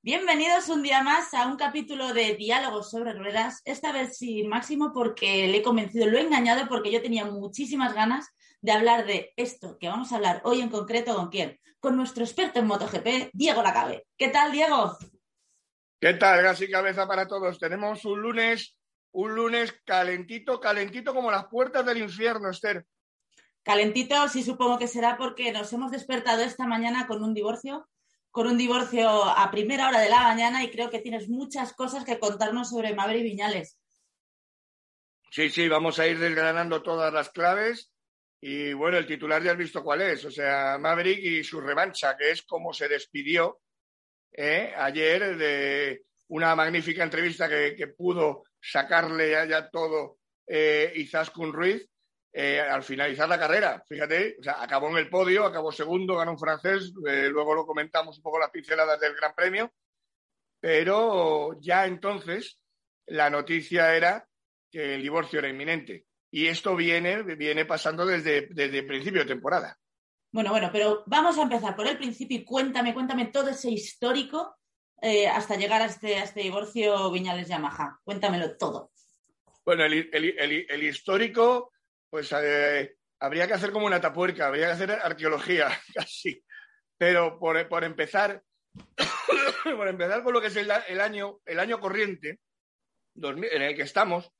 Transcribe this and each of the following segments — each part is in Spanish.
Bienvenidos un día más a un capítulo de Diálogos sobre Ruedas, esta vez sin Máximo porque le he convencido, lo he engañado porque yo tenía muchísimas ganas de hablar de esto que vamos a hablar hoy en concreto con quién, con nuestro experto en MotoGP, Diego Lacabe. ¿Qué tal, Diego? ¿Qué tal, gas y cabeza para todos? Tenemos un lunes, un lunes calentito, calentito como las puertas del infierno, Esther. Calentito, sí supongo que será porque nos hemos despertado esta mañana con un divorcio con un divorcio a primera hora de la mañana y creo que tienes muchas cosas que contarnos sobre Maverick Viñales. Sí, sí, vamos a ir desgranando todas las claves y bueno, el titular ya has visto cuál es, o sea, Maverick y su revancha, que es como se despidió ¿eh? ayer de una magnífica entrevista que, pudo sacarle ya, todo eh, Izaskun Ruiz eh, al finalizar la carrera. Fíjate, o sea, acabó en el podio, acabó segundo, ganó un francés, eh, luego lo comentamos un poco las pinceladas del Gran Premio, pero ya entonces la noticia era que el divorcio era inminente. Y esto viene, viene pasando desde, desde el principio de temporada. Bueno, bueno, pero vamos a empezar por el principio y cuéntame, cuéntame todo ese histórico eh, hasta llegar a este, a este divorcio Viñales-Yamaha. Cuéntamelo todo. Bueno, el, el histórico pues eh, habría que hacer como una tapuerca, habría que hacer arqueología, casi. Pero por, empezar, por empezar con lo que es el, año, el año corriente en el que estamos,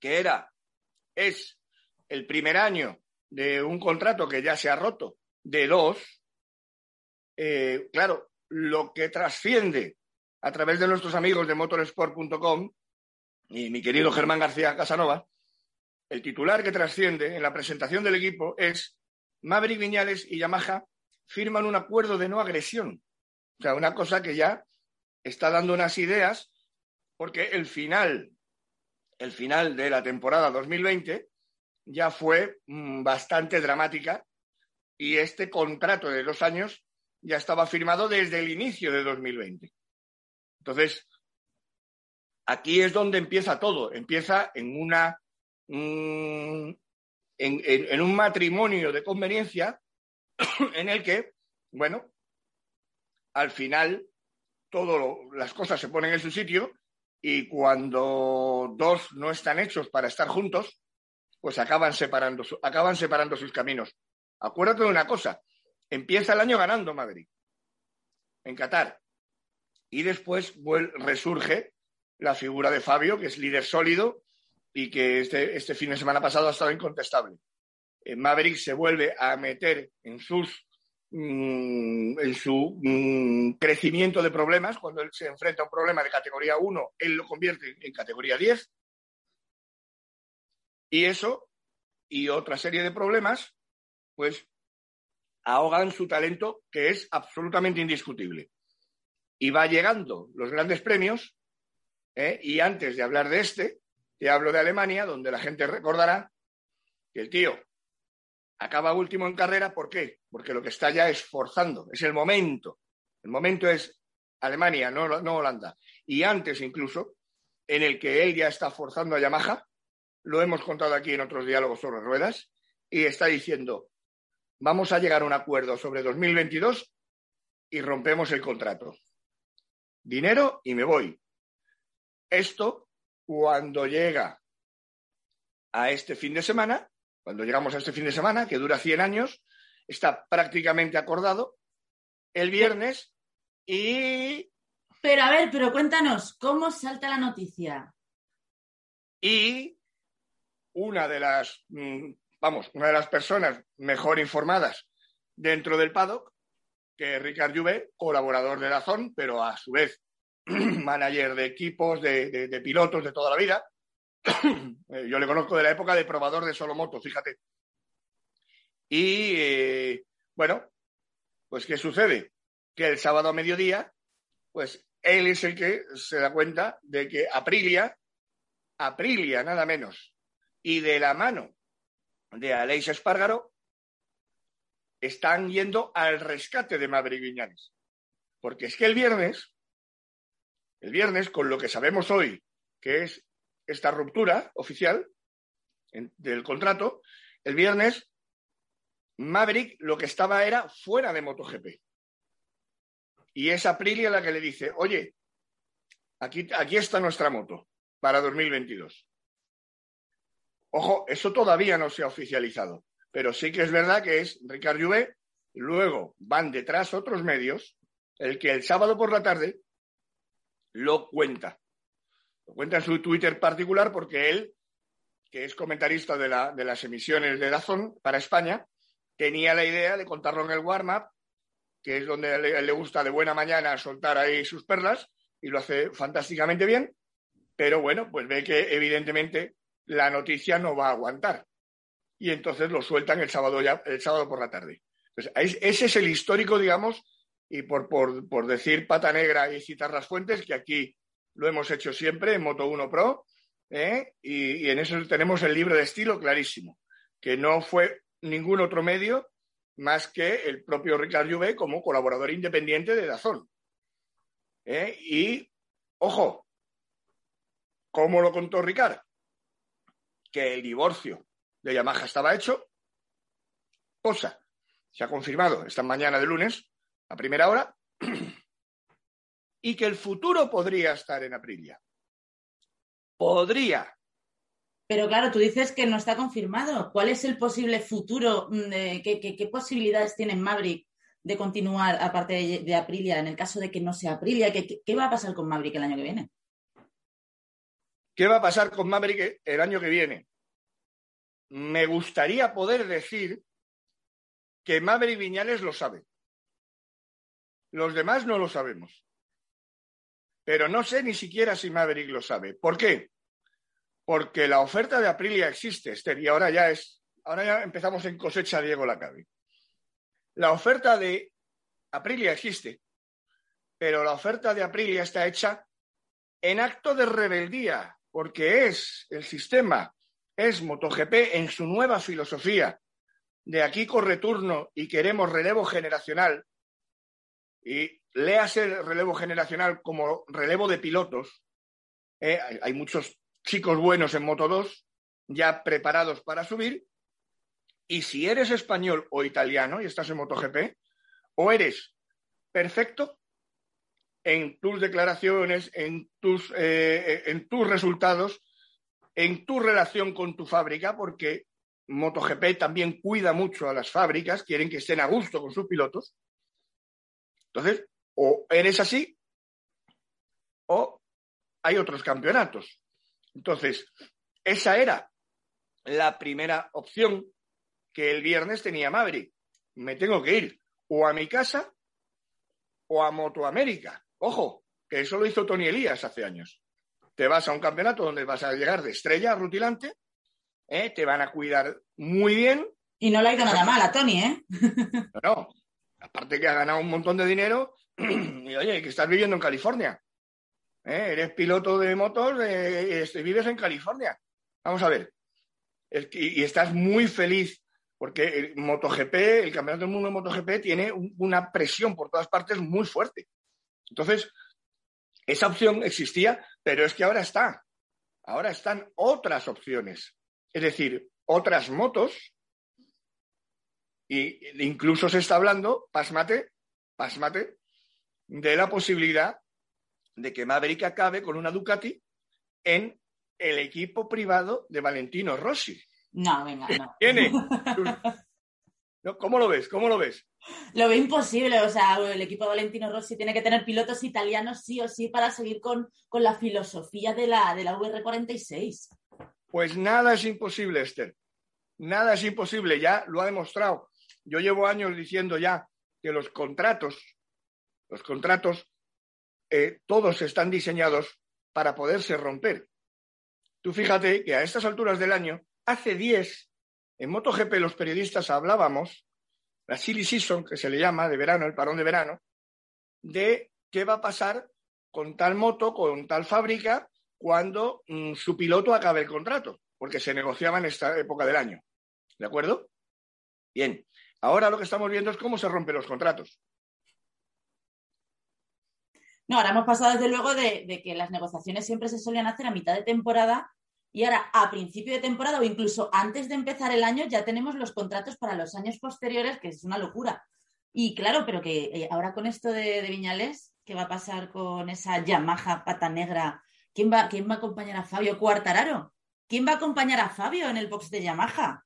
que era, es el primer año de un contrato que ya se ha roto de dos, eh, claro, lo que trasciende a través de nuestros amigos de motorsport.com y mi querido Germán García Casanova, el titular que trasciende en la presentación del equipo es Maverick Viñales y Yamaha firman un acuerdo de no agresión. O sea, una cosa que ya está dando unas ideas porque el final, el final de la temporada 2020 ya fue mm, bastante dramática y este contrato de dos años ya estaba firmado desde el inicio de 2020. Entonces, aquí es donde empieza todo. Empieza en una Mm, en, un matrimonio de conveniencia en el que, bueno, al final todas las cosas se ponen en su sitio y cuando dos no están hechos para estar juntos, pues acaban separando, acaban separando sus caminos. Acuérdate de una cosa, empieza el año ganando Madrid, en Qatar, y después resurge la figura de Fabio, que es líder sólido, y que este, este fin de semana pasado ha estado incontestable. Eh, Maverick se vuelve a meter en sus mm, en su mm, crecimiento de problemas, cuando él se enfrenta a un problema de categoría 1, él lo convierte en categoría 10. Y eso y otra serie de problemas, pues ahogan su talento, que es absolutamente indiscutible. Y va llegando los grandes premios, ¿eh? y antes de hablar de este, te hablo de Alemania, donde la gente recordará que el tío acaba último en carrera. ¿Por qué? Porque lo que está ya es forzando, es el momento. El momento es Alemania, no, no Holanda. Y antes incluso, en el que él ya está forzando a Yamaha, lo hemos contado aquí en otros diálogos sobre ruedas, y está diciendo, vamos a llegar a un acuerdo sobre 2022 y rompemos el contrato. Dinero y me voy. Esto cuando llega a este fin de semana, cuando llegamos a este fin de semana, que dura 100 años, está prácticamente acordado el viernes y... Pero a ver, pero cuéntanos, ¿cómo salta la noticia? Y una de las, mm, vamos, una de las personas mejor informadas dentro del paddock, que es Ricard Juve, colaborador de Dazón, pero a su vez manager de equipos, de, pilotos de toda la vida. Eh, yo le conozco de la época de probador de solo moto, fíjate. Y eh, bueno, pues ¿qué sucede? Que el sábado a mediodía, pues él es el que se da cuenta de que Aprilia, Aprilia nada menos, y de la mano de Aleix Espargaro, están yendo al rescate de Viñales. Porque es que el viernes el viernes, con lo que sabemos hoy, que es esta ruptura oficial del contrato, el viernes Maverick lo que estaba era fuera de MotoGP. y es Aprilia la que le dice, oye, aquí, aquí está nuestra moto para 2022. Ojo, eso todavía no se ha oficializado, pero sí que es verdad que es Ricard Juve, luego van detrás otros medios, el que el sábado por la tarde lo cuenta. Lo cuenta en su Twitter particular porque él, que es comentarista de, las emisiones de Dazón para España, tenía la idea de contarlo en el warm-up, que es donde le, le gusta de buena mañana soltar ahí sus perlas, y lo hace fantásticamente bien, pero bueno, pues ve que evidentemente la noticia no va a aguantar. Y entonces lo sueltan el sábado, ya, el sábado por la tarde. ese es el histórico, digamos, y por, por, decir pata negra y citar las fuentes, que aquí lo hemos hecho siempre en Moto 1 Pro, ¿eh? y, en eso tenemos el libro de estilo clarísimo, que no fue ningún otro medio más que el propio Ricardo Juve como colaborador independiente de Dazón. ¿eh? Y, ojo, ¿cómo lo contó Ricardo? Que el divorcio de Yamaha estaba hecho, cosa, se ha confirmado esta mañana de lunes, a primera hora, y que el futuro podría estar en Aprilia. Podría. Pero claro, tú dices que no está confirmado. ¿Cuál es el posible futuro? Mm, ¿Qué, posibilidades tiene Maverick de continuar aparte de, Aprilia en el caso de que no sea Aprilia? ¿Qué, ¿Qué, va a pasar con Maverick el año que viene? ¿Qué va a pasar con Maverick el año que viene? Me gustaría poder decir que Maverick Viñales lo sabe. Los demás no lo sabemos. Pero no sé ni siquiera si Maverick lo sabe. ¿Por qué? Porque la oferta de Aprilia existe, Esther, y ahora ya es, ahora ya empezamos en cosecha Diego Lacabe. La oferta de Aprilia existe, pero la oferta de Aprilia está hecha en acto de rebeldía, porque es el sistema, es MotoGP en su nueva filosofía de aquí corre turno y queremos relevo generacional, y léase el relevo generacional como relevo de pilotos. ¿eh? hay, muchos chicos buenos en Moto 2 ya preparados para subir. Y si eres español o italiano y estás en MotoGP, o eres perfecto en tus declaraciones, en tus, eh, en tus resultados, en tu relación con tu fábrica, porque MotoGP también cuida mucho a las fábricas, quieren que estén a gusto con sus pilotos. Entonces, o eres así o hay otros campeonatos. Entonces, esa era la primera opción que el viernes tenía Maverick. Me tengo que ir o a mi casa o a Motoamérica. Ojo, que eso lo hizo Tony Elías hace años. Te vas a un campeonato donde vas a llegar de estrella rutilante, ¿eh? te van a cuidar muy bien. Y no le ha ido nada mal a Tony, ¿eh? no, aparte que ha ganado un montón de dinero, y oye, que estás viviendo en California. ¿eh? Eres piloto de motos y vives en California. Vamos a ver. y, estás muy feliz porque el MotoGP, el Campeonato del Mundo de MotoGP, tiene una presión por todas partes muy fuerte. Entonces, esa opción existía, pero es que ahora está. Ahora están otras opciones. Es decir, otras motos y incluso se está hablando, pasmate, pasmate, de la posibilidad de que Maverick acabe con una Ducati en el equipo privado de Valentino Rossi. No, venga, no. Tiene. ¿Cómo lo ves? ¿Cómo lo ves? Lo veo imposible. O sea, el equipo de Valentino Rossi tiene que tener pilotos italianos sí o sí para seguir con, con la filosofía de la, de la VR46. Pues nada es imposible, Esther. Nada es imposible. Ya lo ha demostrado. Yo llevo años diciendo ya que los contratos, los contratos, eh, todos están diseñados para poderse romper. Tú fíjate que a estas alturas del año, hace 10, en MotoGP los periodistas hablábamos, la silly season, que se le llama, de verano, el parón de verano, de qué va a pasar con tal moto, con tal fábrica, cuando mm, su piloto acabe el contrato, porque se negociaba en esta época del año. ¿De acuerdo? Bien, Ahora lo que estamos viendo es cómo se rompen los contratos. No, ahora hemos pasado desde luego de, que las negociaciones siempre se solían hacer a mitad de temporada y ahora a principio de temporada o incluso antes de empezar el año ya tenemos los contratos para los años posteriores, que es una locura. Y claro, pero que eh, ahora con esto de, Viñales, ¿qué va a pasar con esa Yamaha pata negra? ¿Quién va, ¿Quién va a acompañar a Fabio Cuartararo? ¿Quién va a acompañar a Fabio en el box de Yamaha?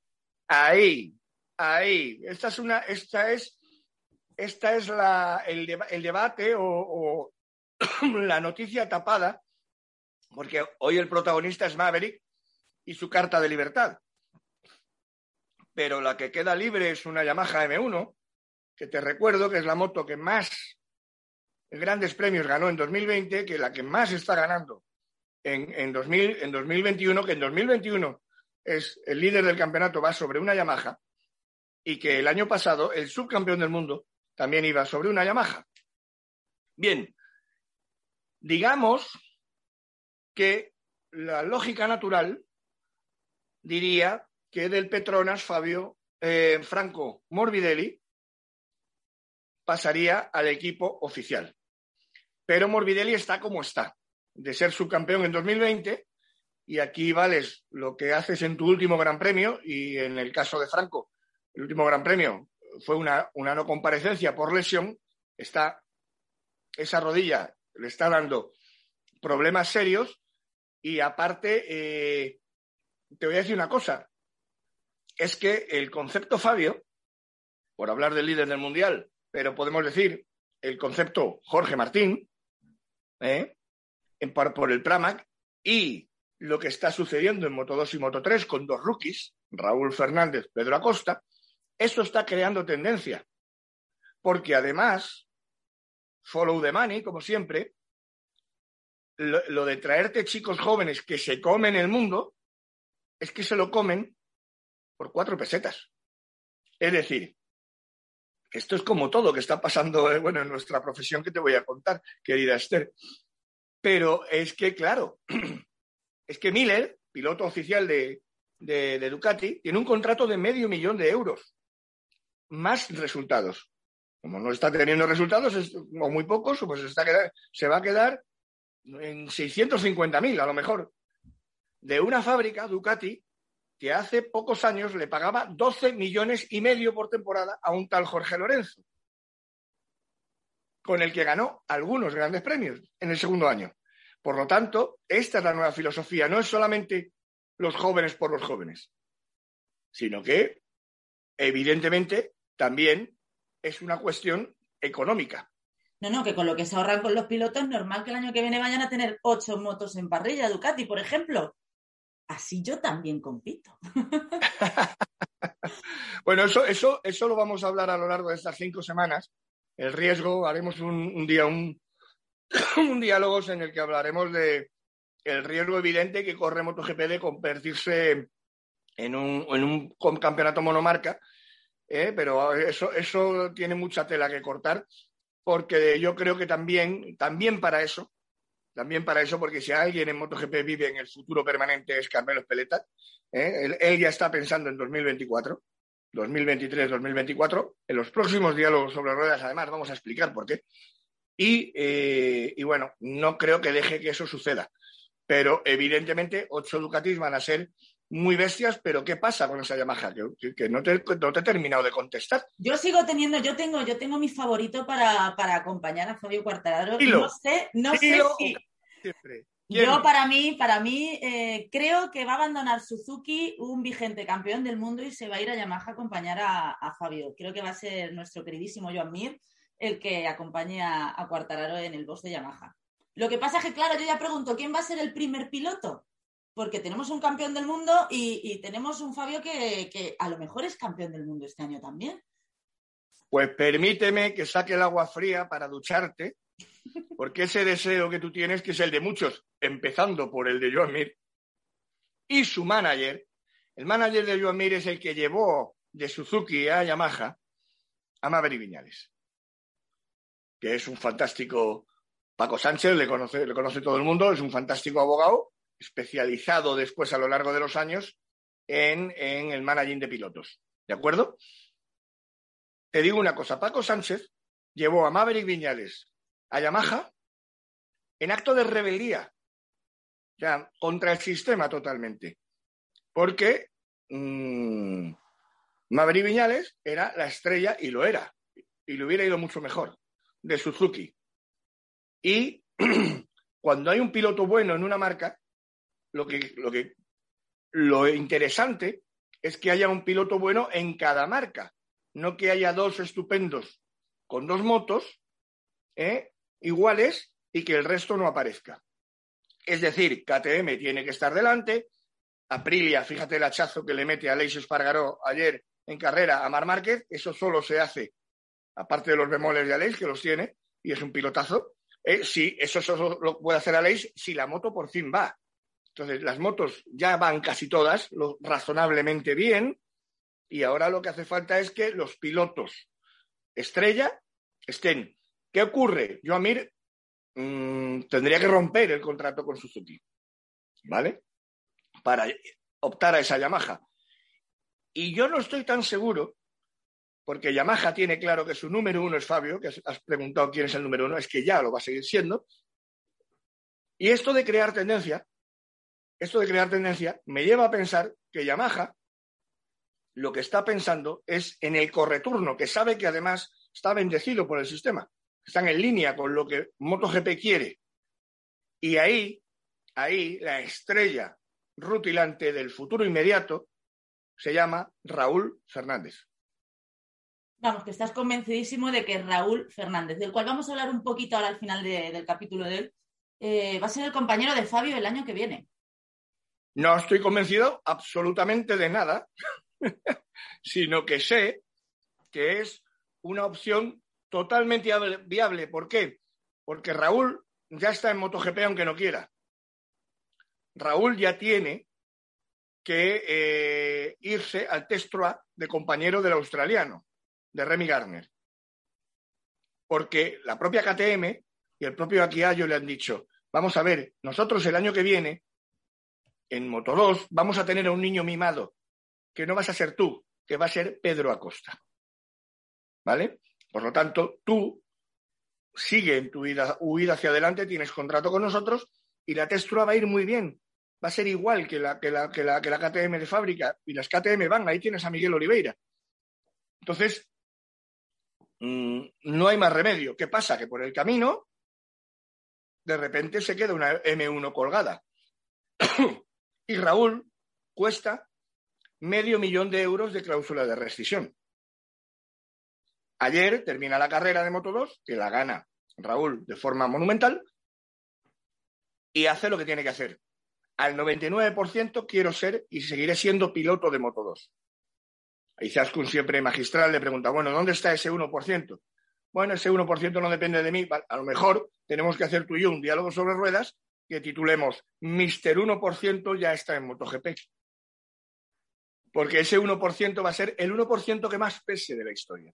Ahí, ahí. Esta es una, esta es, esta es la, el, debate o, la noticia tapada, porque hoy el protagonista es Maverick y su carta de libertad. Pero la que queda libre es una Yamaha M1, que te recuerdo que es la moto que más grandes premios ganó en 2020, que la que más está ganando en, en, 2000, en 2021, que en 2021 es el líder del campeonato, va sobre una Yamaha, y que el año pasado el subcampeón del mundo también iba sobre una Yamaha. Bien, digamos que la lógica natural diría que del Petronas Fabio eh, Franco Morbidelli pasaría al equipo oficial. Pero Morbidelli está como está de ser subcampeón en 2020 y aquí vales lo que haces en tu último Gran Premio y en el caso de Franco, el último Gran Premio fue una, una no comparecencia por lesión, está esa rodilla le está dando problemas serios y aparte eh, te voy a decir una cosa, es que el concepto Fabio, por hablar del líder del mundial, pero podemos decir el concepto Jorge Martín, ¿eh? por, el Pramac y lo que está sucediendo en Moto 2 y Moto 3 con dos rookies, Raúl Fernández, Pedro Acosta, eso está creando tendencia. Porque además, follow the money, como siempre, lo, de traerte chicos jóvenes que se comen el mundo, es que se lo comen por cuatro pesetas. Es decir, esto es como todo que está pasando, eh, bueno, en nuestra profesión que te voy a contar, querida Esther. Pero es que, claro, es que Miller, piloto oficial de, Ducati, tiene un contrato de medio millón de euros, más resultados. Como no está teniendo resultados, o muy pocos, pues está se va a quedar en 650.000 a lo mejor. De una fábrica, Ducati, que hace pocos años le pagaba 12 millones y medio por temporada a un tal Jorge Lorenzo con el que ganó algunos grandes premios en el segundo año. Por lo tanto, esta es la nueva filosofía. No es solamente los jóvenes por los jóvenes, sino que, evidentemente, también es una cuestión económica. No, no, que con lo que se ahorran con los pilotos es normal que el año que viene vayan a tener ocho motos en parrilla, Ducati, por ejemplo. Así yo también compito. bueno, eso, eso, eso lo vamos a hablar a lo largo de estas cinco semanas, el riesgo, haremos un, día un, un diálogo en el que hablaremos de el riesgo evidente que corre MotoGP de convertirse en un, en un campeonato monomarca, ¿eh? pero eso, eso tiene mucha tela que cortar, porque yo creo que también, también para eso, también para eso, porque si alguien en MotoGP vive en el futuro permanente es Carmelo Espeleta, ¿eh? él, ya está pensando en 2024 2023-2024. En los próximos diálogos sobre ruedas, además, vamos a explicar por qué. Eh, y, bueno, no creo que deje que eso suceda. Pero evidentemente, ocho Ducatis van a ser muy bestias, pero ¿qué pasa con esa Yamaha? Que, no, te, no, te, he terminado de contestar. Yo sigo teniendo, yo tengo, yo tengo mi favorito para, para acompañar a Fabio Cuartararo. No sé, no sé si... Yo para mí, para mí eh, creo que va a abandonar Suzuki un vigente campeón del mundo y se va a ir a Yamaha a acompañar a, Fabio. Creo que va a ser nuestro queridísimo Joan Mir el que acompañe a, a Cuartararo en el boss de Yamaha. Lo que pasa es que, claro, yo ya pregunto, ¿quién va a ser el primer piloto? Porque tenemos un campeón del mundo y, tenemos un Fabio que, a lo mejor es campeón del mundo este año también. Pues permíteme que saque el agua fría para ducharte porque ese deseo que tú tienes, que es el de muchos, empezando por el de Joan Mir, y su manager, el manager de Joan Mir es el que llevó de Suzuki a Yamaha a Maverick Viñales, que es un fantástico, Paco Sánchez, le conoce, le conoce todo el mundo, es un fantástico abogado, especializado después a lo largo de los años en, en el managing de pilotos. ¿De acuerdo? Te digo una cosa, Paco Sánchez llevó a Maverick Viñales a Yamaha en acto de rebeldía, sea, contra el sistema totalmente. Porque mmm, Maverick Viñales era la estrella y lo era. y le hubiera ido mucho mejor, de Suzuki. Y cuando hay un piloto bueno en una marca, lo que, lo que lo interesante es que haya un piloto bueno en cada marca, no que haya dos estupendos con dos motos ¿eh? iguales y que el resto no aparezca. Es decir, KTM tiene que estar delante, Aprilia, fíjate el hachazo que le mete a Leis Espargaró ayer en carrera a Mar Márquez, eso solo se hace, aparte de los bemoles de Aleix, que los tiene, y es un pilotazo, eh, sí, eso solo lo puede hacer Aleix si la moto por fin va. Entonces, las motos ya van casi todas razonablemente bien, y ahora lo que hace falta es que los pilotos estrella estén. ¿Qué ocurre? Yo, Amir, mmm, tendría que romper el contrato con Suzuki, ¿vale? Para optar a esa Yamaha. Y yo no estoy tan seguro, porque Yamaha tiene claro que su número uno es Fabio, que has preguntado quién es el número uno, es que ya lo va a seguir siendo. Y esto de crear tendencia, esto de crear tendencia me lleva a pensar que Yamaha lo que está pensando es en el correturno, que sabe que además está bendecido por el sistema, están en línea con lo que MotoGP quiere. Y ahí, ahí la estrella rutilante del futuro inmediato se llama Raúl Fernández. Vamos, que estás convencidísimo de que Raúl Fernández, del cual vamos a hablar un poquito ahora al final de, del capítulo de él, eh, va a ser el compañero de Fabio el año que viene. No estoy convencido absolutamente de nada, sino que sé que es una opción totalmente viable. ¿Por qué? Porque Raúl ya está en MotoGP aunque no quiera. Raúl ya tiene que eh, irse al Testroa de compañero del australiano, de Remy Garner. Porque la propia KTM y el propio Akiayo le han dicho, vamos a ver, nosotros el año que viene, en Moto 2, vamos a tener a un niño mimado, que no vas a ser tú, que va a ser Pedro Acosta. ¿Vale? Por lo tanto, tú sigue en tu vida, huida hacia adelante, tienes contrato con nosotros y la Testroa va a ir muy bien va a ser igual que la, que la, que la, que la KTM de fábrica y las KTM van, ahí tienes a Miguel Oliveira. Entonces, mmm, no hay más remedio. ¿Qué pasa? Que por el camino, de repente se queda una M1 colgada. y Raúl cuesta medio millón de euros de cláusula de rescisión. Ayer termina la carrera de Moto 2, que la gana Raúl de forma monumental, y hace lo que tiene que hacer al 99% quiero ser y seguiré siendo piloto de Moto 2. A Izaskun siempre magistral le pregunta, bueno, ¿dónde está ese 1%? Bueno, ese 1% no depende de mí. A lo mejor tenemos que hacer tú y yo un diálogo sobre ruedas que titulemos Mister 1% ya está en MotoGP. Porque ese 1% va a ser el 1% que más pese de la historia.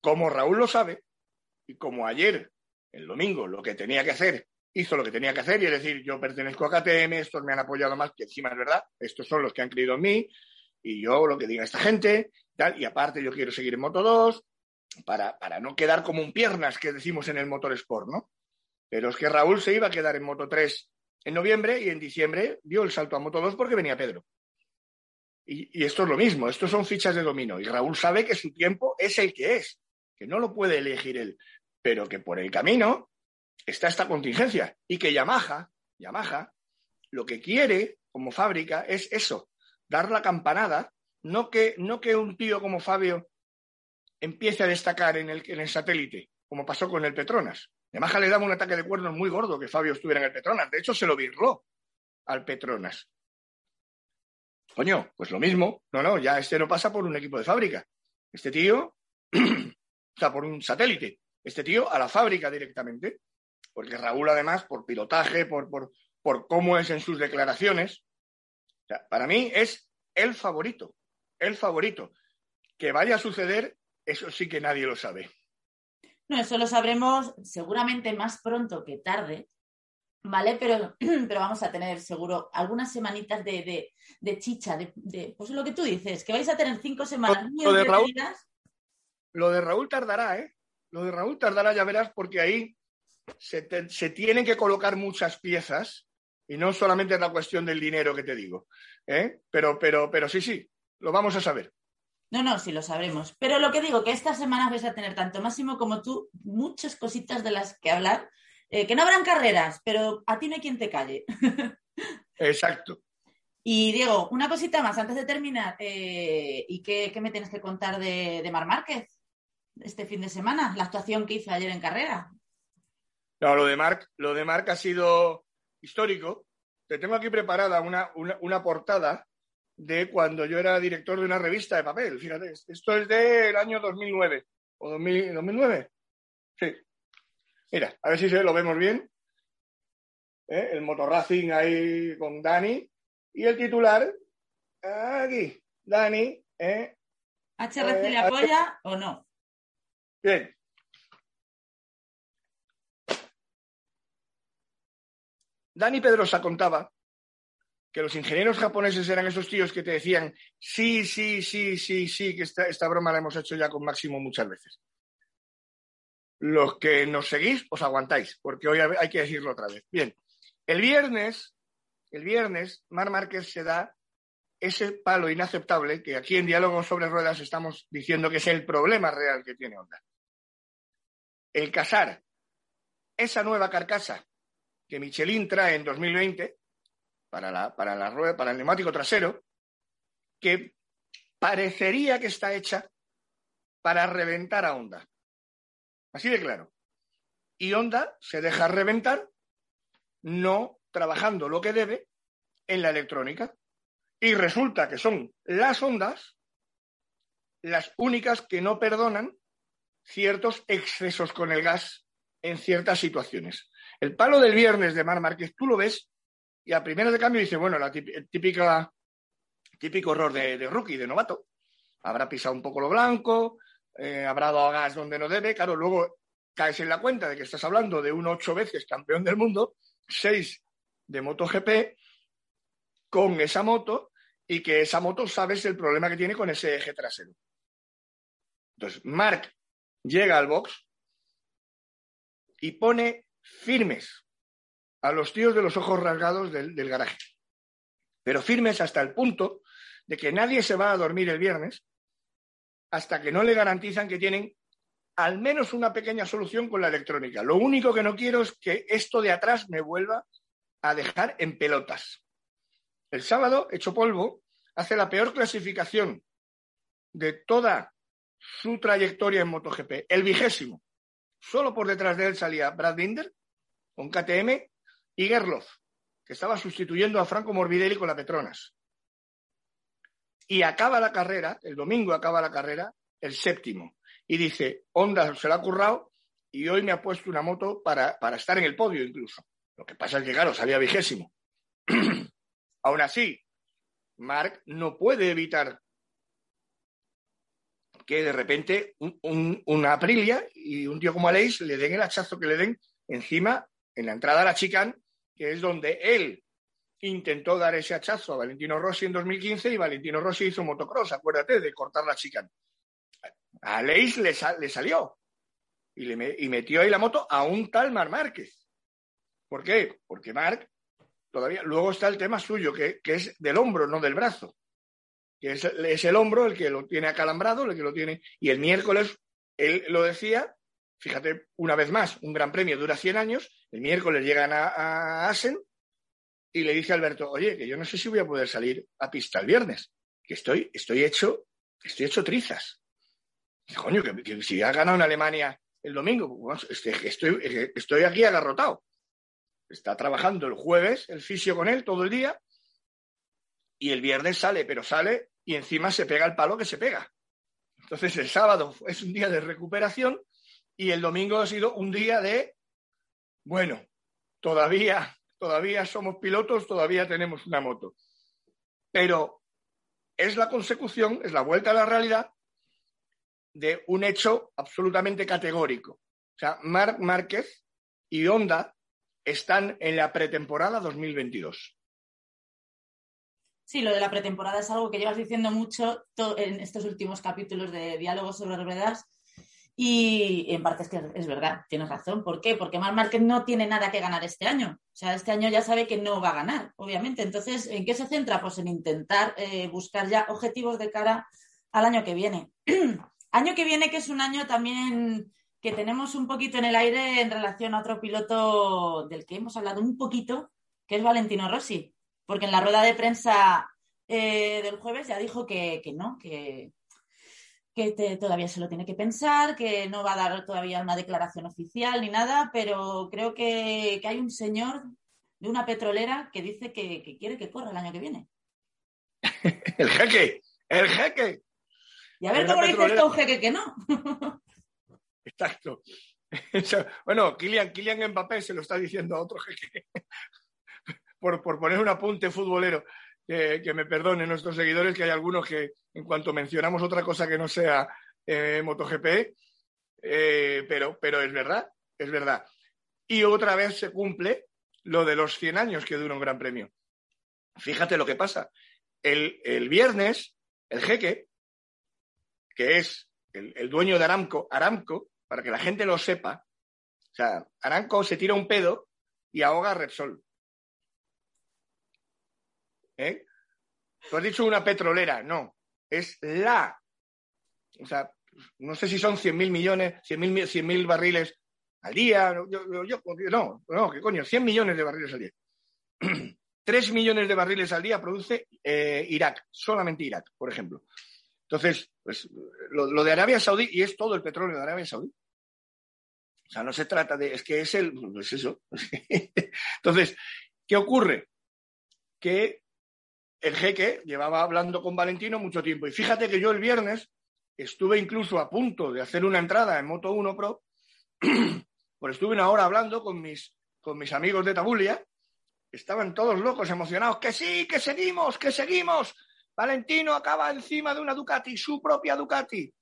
Como Raúl lo sabe, y como ayer, el domingo, lo que tenía que hacer hizo lo que tenía que hacer y es decir, yo pertenezco a KTM, estos me han apoyado más, que encima es verdad, estos son los que han creído en mí y yo lo que diga esta gente, tal, y aparte yo quiero seguir en Moto 2 para, para no quedar como un piernas que decimos en el motor sport, ¿no? Pero es que Raúl se iba a quedar en Moto 3 en noviembre y en diciembre dio el salto a Moto 2 porque venía Pedro. Y, y, esto es lo mismo, estos son fichas de dominó. Y Raúl sabe que su tiempo es el que es, que no lo puede elegir él, pero que por el camino está esta contingencia y que Yamaha, Yamaha, lo que quiere como fábrica es eso, dar la campanada, no que, no que un tío como Fabio empiece a destacar en el, en el satélite, como pasó con el Petronas. Yamaha le daba un ataque de cuernos muy gordo que Fabio estuviera en el Petronas. De hecho, se lo virló al Petronas. Coño, pues lo mismo. No, no, ya este no pasa por un equipo de fábrica. Este tío, sea, por un satélite. Este tío a la fábrica directamente porque Raúl además, por pilotaje, por, por, por cómo es en sus declaraciones, para mí es el favorito, el favorito. Que vaya a suceder, eso sí que nadie lo sabe. No, eso lo sabremos seguramente más pronto que tarde, ¿vale? Pero, pero vamos a tener seguro algunas semanitas de, de, de chicha, de, de, pues lo que tú dices, que vais a tener cinco semanas muy lo de, Raúl, lo de Raúl tardará, ¿eh? Lo de Raúl tardará, ya verás, porque ahí se, te, se, tienen que colocar muchas piezas y no solamente es la cuestión del dinero que te digo. ¿eh? Pero, pero, pero sí, sí, lo vamos a saber. No, no, sí lo sabremos. Pero lo que digo, que esta semana vais a tener tanto Máximo como tú muchas cositas de las que hablar, eh, que no habrán carreras, pero a ti no hay quien te calle. Exacto. Y Diego, una cosita más antes de terminar. Eh, ¿Y qué, me tienes que contar de, de Mar Márquez este fin de semana? La actuación que hizo ayer en carrera. No, lo de Marc, lo de Marc ha sido histórico. Te tengo aquí preparada una, una, portada de cuando yo era director de una revista de papel. Fíjate, esto es del año 2009. ¿O 2009? Sí. Mira, a ver si se lo vemos bien. ¿Eh? El motorracing ahí con Dani. Y el titular, aquí, Dani. ¿eh? ¿HRC le apoya o no? Bien. Dani Pedrosa contaba que los ingenieros japoneses eran esos tíos que te decían, sí, sí, sí, sí, sí, que esta, broma la hemos hecho ya con Máximo muchas veces. Los que nos seguís, os aguantáis, porque hoy hay que decirlo otra vez. Bien, el viernes, el viernes, Mar Márquez se da ese palo inaceptable que aquí en Diálogo sobre Ruedas estamos diciendo que es el problema real que tiene Honda. El casar esa nueva carcasa que Michelin trae en 2020 para, la, para, la rueda, para el neumático trasero, que parecería que está hecha para reventar a Honda. Así de claro. Y Honda se deja reventar no trabajando lo que debe en la electrónica. Y resulta que son las ondas las únicas que no perdonan ciertos excesos con el gas en ciertas situaciones. El palo del viernes de Mar Márquez, tú lo ves y a primera de cambio dice, bueno, la típica, típico error de, rookie, de novato. Habrá pisado un poco lo blanco, eh, habrá dado gas donde no debe. Claro, luego caes en la cuenta de que estás hablando de un ocho veces campeón del mundo, seis de MotoGP, con esa moto y que esa moto sabes el problema que tiene con ese eje trasero. Entonces, Mark llega al box y pone firmes a los tíos de los ojos rasgados del, garaje, pero firmes hasta el punto de que nadie se va a dormir el viernes hasta que no le garantizan que tienen al menos una pequeña solución con la electrónica. Lo único que no quiero es que esto de atrás me vuelva a dejar en pelotas. El sábado, hecho polvo, hace la peor clasificación de toda su trayectoria en MotoGP, el vigésimo. Solo por detrás de él salía Brad Binder con KTM y que estaba sustituyendo a Franco Morbidelli con la Petronas. Y acaba la carrera, el domingo acaba la carrera, el séptimo. Y dice, Honda se la ha currado y hoy me ha puesto una moto para, para estar en el podio incluso. Lo que pasa es que, claro, salía vigésimo. Aún así, Mark no puede evitar que de repente una Aprilia y un tío como Aleix le den el hachazo que le den encima en la entrada a la chicane, que es donde él intentó dar ese hachazo a Valentino Rossi en 2015 y Valentino Rossi hizo motocross, acuérdate, de cortar la chicane. A Aleix le, salió y, le metió ahí la moto a un tal Mar Márquez. ¿Por qué? Porque Marc todavía. Luego está el tema suyo, que, que es del hombro, no del brazo que es, el hombro el que lo tiene acalambrado, el que lo tiene. Y el miércoles, él lo decía, fíjate, una vez más, un gran premio dura 100 años, el miércoles llegan a, Asen y le dice a Alberto, oye, que yo no sé si voy a poder salir a pista el viernes, que estoy, estoy hecho, estoy hecho trizas. coño, que, si ha ganado en Alemania el domingo, este, estoy, estoy aquí agarrotado. Está trabajando el jueves, el fisio con él todo el día, y el viernes sale, pero sale y encima se pega el palo que se pega. Entonces el sábado es un día de recuperación y el domingo ha sido un día de, bueno, todavía, todavía somos pilotos, todavía tenemos una moto. Pero es la consecución, es la vuelta a la realidad de un hecho absolutamente categórico. O sea, Marc Márquez y Honda están en la pretemporada 2022. Sí, lo de la pretemporada es algo que llevas diciendo mucho en estos últimos capítulos de Diálogos sobre Ruedas. Y en parte es que es verdad, tienes razón. ¿Por qué? Porque Marc Márquez no tiene nada que ganar este año. O sea, este año ya sabe que no va a ganar, obviamente. Entonces, ¿en qué se centra? Pues en intentar eh, buscar ya objetivos de cara al año que viene. año que viene que es un año también que tenemos un poquito en el aire en relación a otro piloto del que hemos hablado un poquito, que es Valentino Rossi, porque en la rueda de prensa eh, del jueves ya dijo que, no, que, que todavía se lo tiene que pensar, que no va a dar todavía una declaración oficial ni nada, pero creo que, hay un señor de una petrolera que dice que, quiere que corra el año que viene. el jeque, el jeque. Y a ver cómo dice esto un jeque que no. Exacto. bueno, Kylian, Kylian Mbappé se lo está diciendo a otro jeque. por, por poner un apunte futbolero que, me perdonen nuestros seguidores, que hay algunos que en cuanto mencionamos otra cosa que no sea eh, MotoGP, eh, pero, pero es verdad, es verdad. Y otra vez se cumple lo de los 100 años que dura un gran premio. Fíjate lo que pasa. El, viernes, el jeque, que es el, el, dueño de Aramco, Aramco, para que la gente lo sepa, o sea, Aramco se tira un pedo y ahoga a Repsol. ¿Eh? Tú has dicho una petrolera, no, es la. O sea, no sé si son 100.000 millones, 100.000 mil barriles al día. no, no, ¿qué coño? 100 millones de barriles al día. 3 millones de barriles al día produce eh, Irak, solamente Irak, por ejemplo. Entonces, pues lo, de Arabia Saudí, y es todo el petróleo de Arabia Saudí. O sea, no se trata de, es que es el, pues eso. Entonces, ¿qué ocurre? Que el jeque llevaba hablando con Valentino mucho tiempo. Y fíjate que yo el viernes estuve incluso a punto de hacer una entrada en Moto 1 Pro, pues estuve una hora hablando con mis, con mis amigos de Tabulia. Estaban todos locos, emocionados. Que sí, que seguimos, que seguimos. Valentino acaba encima de una Ducati, su propia Ducati.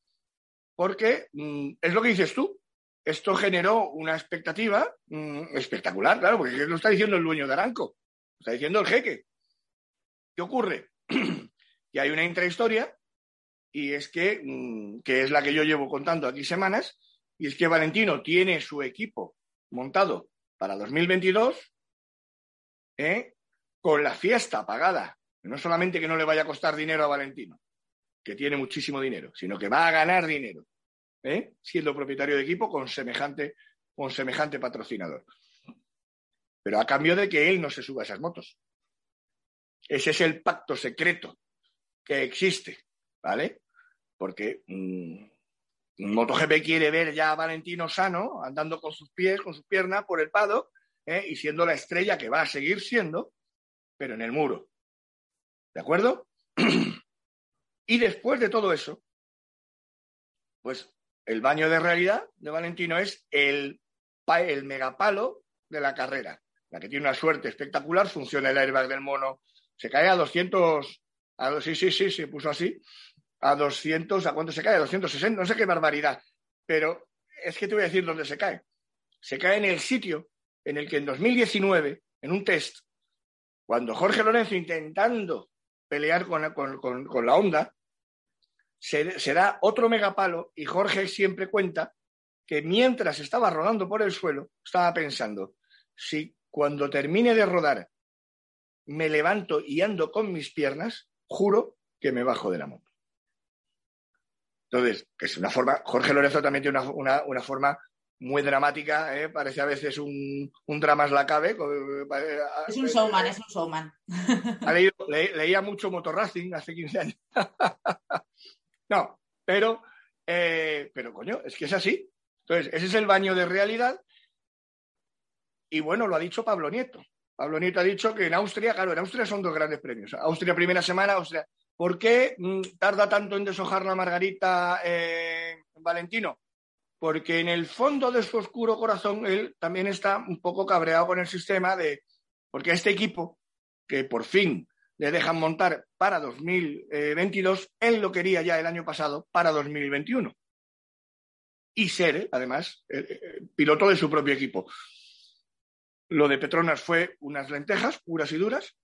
Porque mm, es lo que dices tú. Esto generó una expectativa mm, espectacular, claro, porque lo está diciendo el dueño de Aranco, lo está diciendo el jeque. ¿Qué ocurre? que hay una intrahistoria y es que, mm, que es la que yo llevo contando aquí semanas, y es que Valentino tiene su equipo montado para 2022 ¿eh? con la fiesta pagada. No solamente que no le vaya a costar dinero a Valentino, que tiene muchísimo dinero, sino que va a ganar dinero, ¿eh? siendo propietario de equipo con semejante, con semejante patrocinador. Pero a cambio de que él no se suba a esas motos. Ese es el pacto secreto que existe, ¿vale? Porque mmm, MotoGP quiere ver ya a Valentino sano, andando con sus pies, con sus piernas por el pado, ¿eh? y siendo la estrella que va a seguir siendo, pero en el muro. ¿De acuerdo? y después de todo eso, pues el baño de realidad de Valentino es el, el megapalo de la carrera. La que tiene una suerte espectacular, funciona el airbag del mono se cae a 200, a, sí, sí, sí, se puso así, a 200, ¿a cuánto se cae? A 260, no sé qué barbaridad, pero es que te voy a decir dónde se cae. Se cae en el sitio en el que en 2019, en un test, cuando Jorge Lorenzo intentando pelear con, con, la onda, se, se, da otro megapalo y Jorge siempre cuenta que mientras estaba rodando por el suelo, estaba pensando, si cuando termine de rodar me levanto y ando con mis piernas, juro que me bajo de la moto. Entonces, que es una forma, Jorge Lorenzo también tiene una, forma muy dramática, ¿eh? parece a veces un, un drama la cabe. Eh, es un showman, es un showman. leía mucho Motor Racing hace 15 años. no, pero, eh, pero coño, es que es así. Entonces, ese es el baño de realidad. Y bueno, lo ha dicho Pablo Nieto. Pablo Nieto ha dicho que en Austria, claro, en Austria son dos grandes premios. Austria primera semana, Austria. ¿Por qué mm, tarda tanto en deshojar la margarita eh, Valentino? Porque en el fondo de su oscuro corazón él también está un poco cabreado con el sistema de, porque este equipo, que por fin le dejan montar para 2022, él lo quería ya el año pasado para 2021. Y ser, además, piloto de su propio equipo. Lo de Petronas fue unas lentejas puras y duras.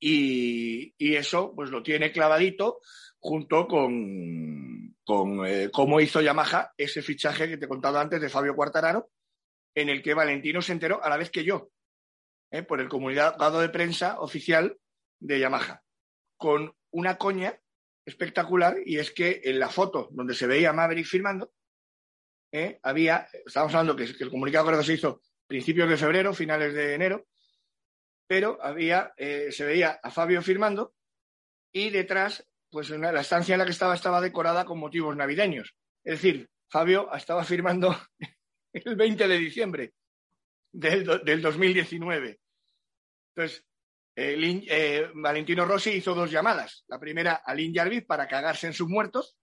Y, eso pues lo tiene clavadito junto con, con eh, cómo hizo Yamaha ese fichaje que te he contado antes de Fabio Quartararo, en el que Valentino se enteró a la vez que yo, eh, por el comunicado de prensa oficial de Yamaha, con una coña espectacular y es que en la foto donde se veía Maverick firmando, ¿eh? había, estábamos hablando que, el comunicado creo que se hizo principios de febrero, finales de enero, pero había, eh, se veía a Fabio firmando y detrás, pues la estancia en la que estaba estaba decorada con motivos navideños. Es decir, Fabio estaba firmando el 20 de diciembre del, del 2019. Entonces, eh, Valentino Rossi hizo dos llamadas. La primera a Lin Jarvis para cagarse en sus muertos,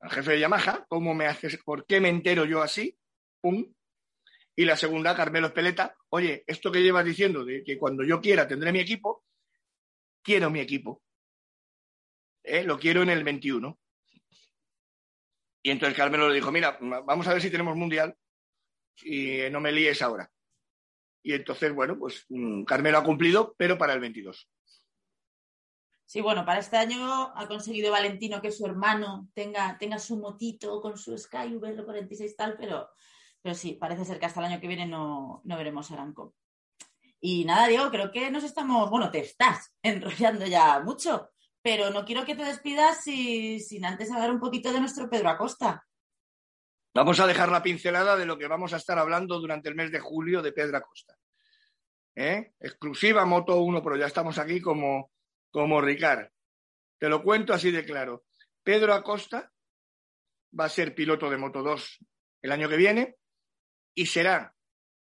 al jefe de Yamaha, ¿cómo me haces, por qué me entero yo así? Pum. Y la segunda Carmelo Espeleta, oye, esto que llevas diciendo de que cuando yo quiera tendré mi equipo, quiero mi equipo. ¿Eh? Lo quiero en el 21. Y entonces Carmelo le dijo, mira, vamos a ver si tenemos mundial y no me líes ahora. Y entonces, bueno, pues mm, Carmelo ha cumplido, pero para el 22. Sí, bueno, para este año ha conseguido Valentino que su hermano tenga, tenga su motito con su Sky VR46 tal, pero, pero sí, parece ser que hasta el año que viene no, no veremos Aranco. Y nada, Diego, creo que nos estamos, bueno, te estás enrollando ya mucho, pero no quiero que te despidas sin antes hablar un poquito de nuestro Pedro Acosta. Vamos a dejar la pincelada de lo que vamos a estar hablando durante el mes de julio de Pedra Costa. ¿Eh? Exclusiva Moto 1, pero ya estamos aquí como, como Ricard. Te lo cuento así de claro. Pedro Acosta va a ser piloto de Moto 2 el año que viene y será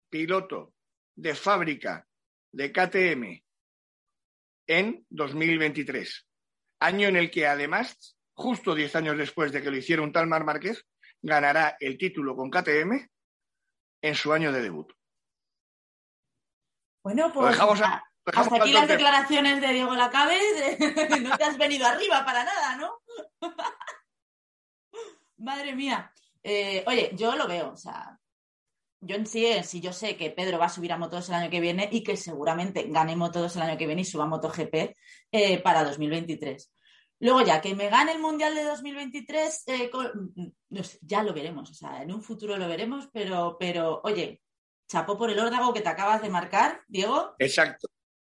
piloto de fábrica de KTM en 2023. Año en el que además, justo 10 años después de que lo hiciera un tal Mar Márquez, ganará el título con KTM en su año de debut. Bueno, pues hasta aquí las declaraciones de Diego Lacabe. no te has venido arriba para nada, ¿no? Madre mía. Eh, oye, yo lo veo, o sea, yo en sí, si yo sé que Pedro va a subir a Moto2 el año que viene y que seguramente gane Moto2 el año que viene y suba MotoGP eh, para 2023. Luego ya, que me gane el Mundial de 2023, eh, ya lo veremos, o sea, en un futuro lo veremos, pero, pero oye, chapó por el órdago que te acabas de marcar, Diego. Exacto.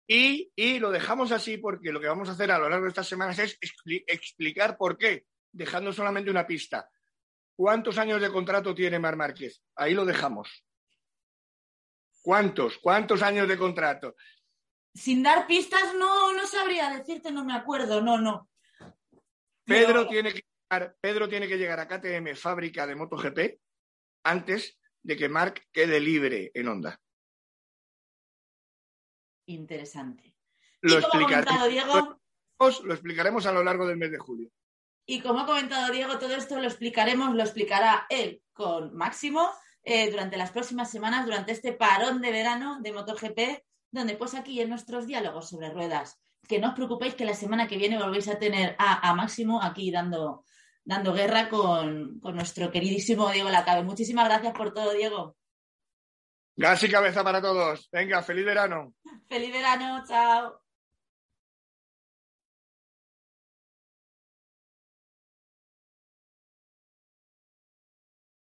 Y, lo dejamos así porque lo que vamos a hacer a lo largo de estas semanas es explicar por qué, dejando solamente una pista. ¿Cuántos años de contrato tiene Mar Márquez? Ahí lo dejamos. ¿Cuántos? ¿Cuántos años de contrato? Sin dar pistas no, no sabría decirte, no me acuerdo, no, no. Pedro, tiene que llegar, Pedro tiene que llegar a KTM fábrica de MotoGP antes de que Mark quede libre en Honda. Interesante. Lo, explicaremos, lo explicaremos a lo largo del mes de julio. Y como ha comentado Diego, todo esto lo explicaremos, lo explicará él con Máximo eh, durante las próximas semanas, durante este parón de verano de MotoGP, donde pues aquí en nuestros diálogos sobre ruedas que no os preocupéis que la semana que viene volvéis a tener a, Máximo aquí dando, dando guerra con, con, nuestro queridísimo Diego Lacabe. Muchísimas gracias por todo, Diego. Gas y cabeza para todos. Venga, feliz verano. Feliz verano, chao.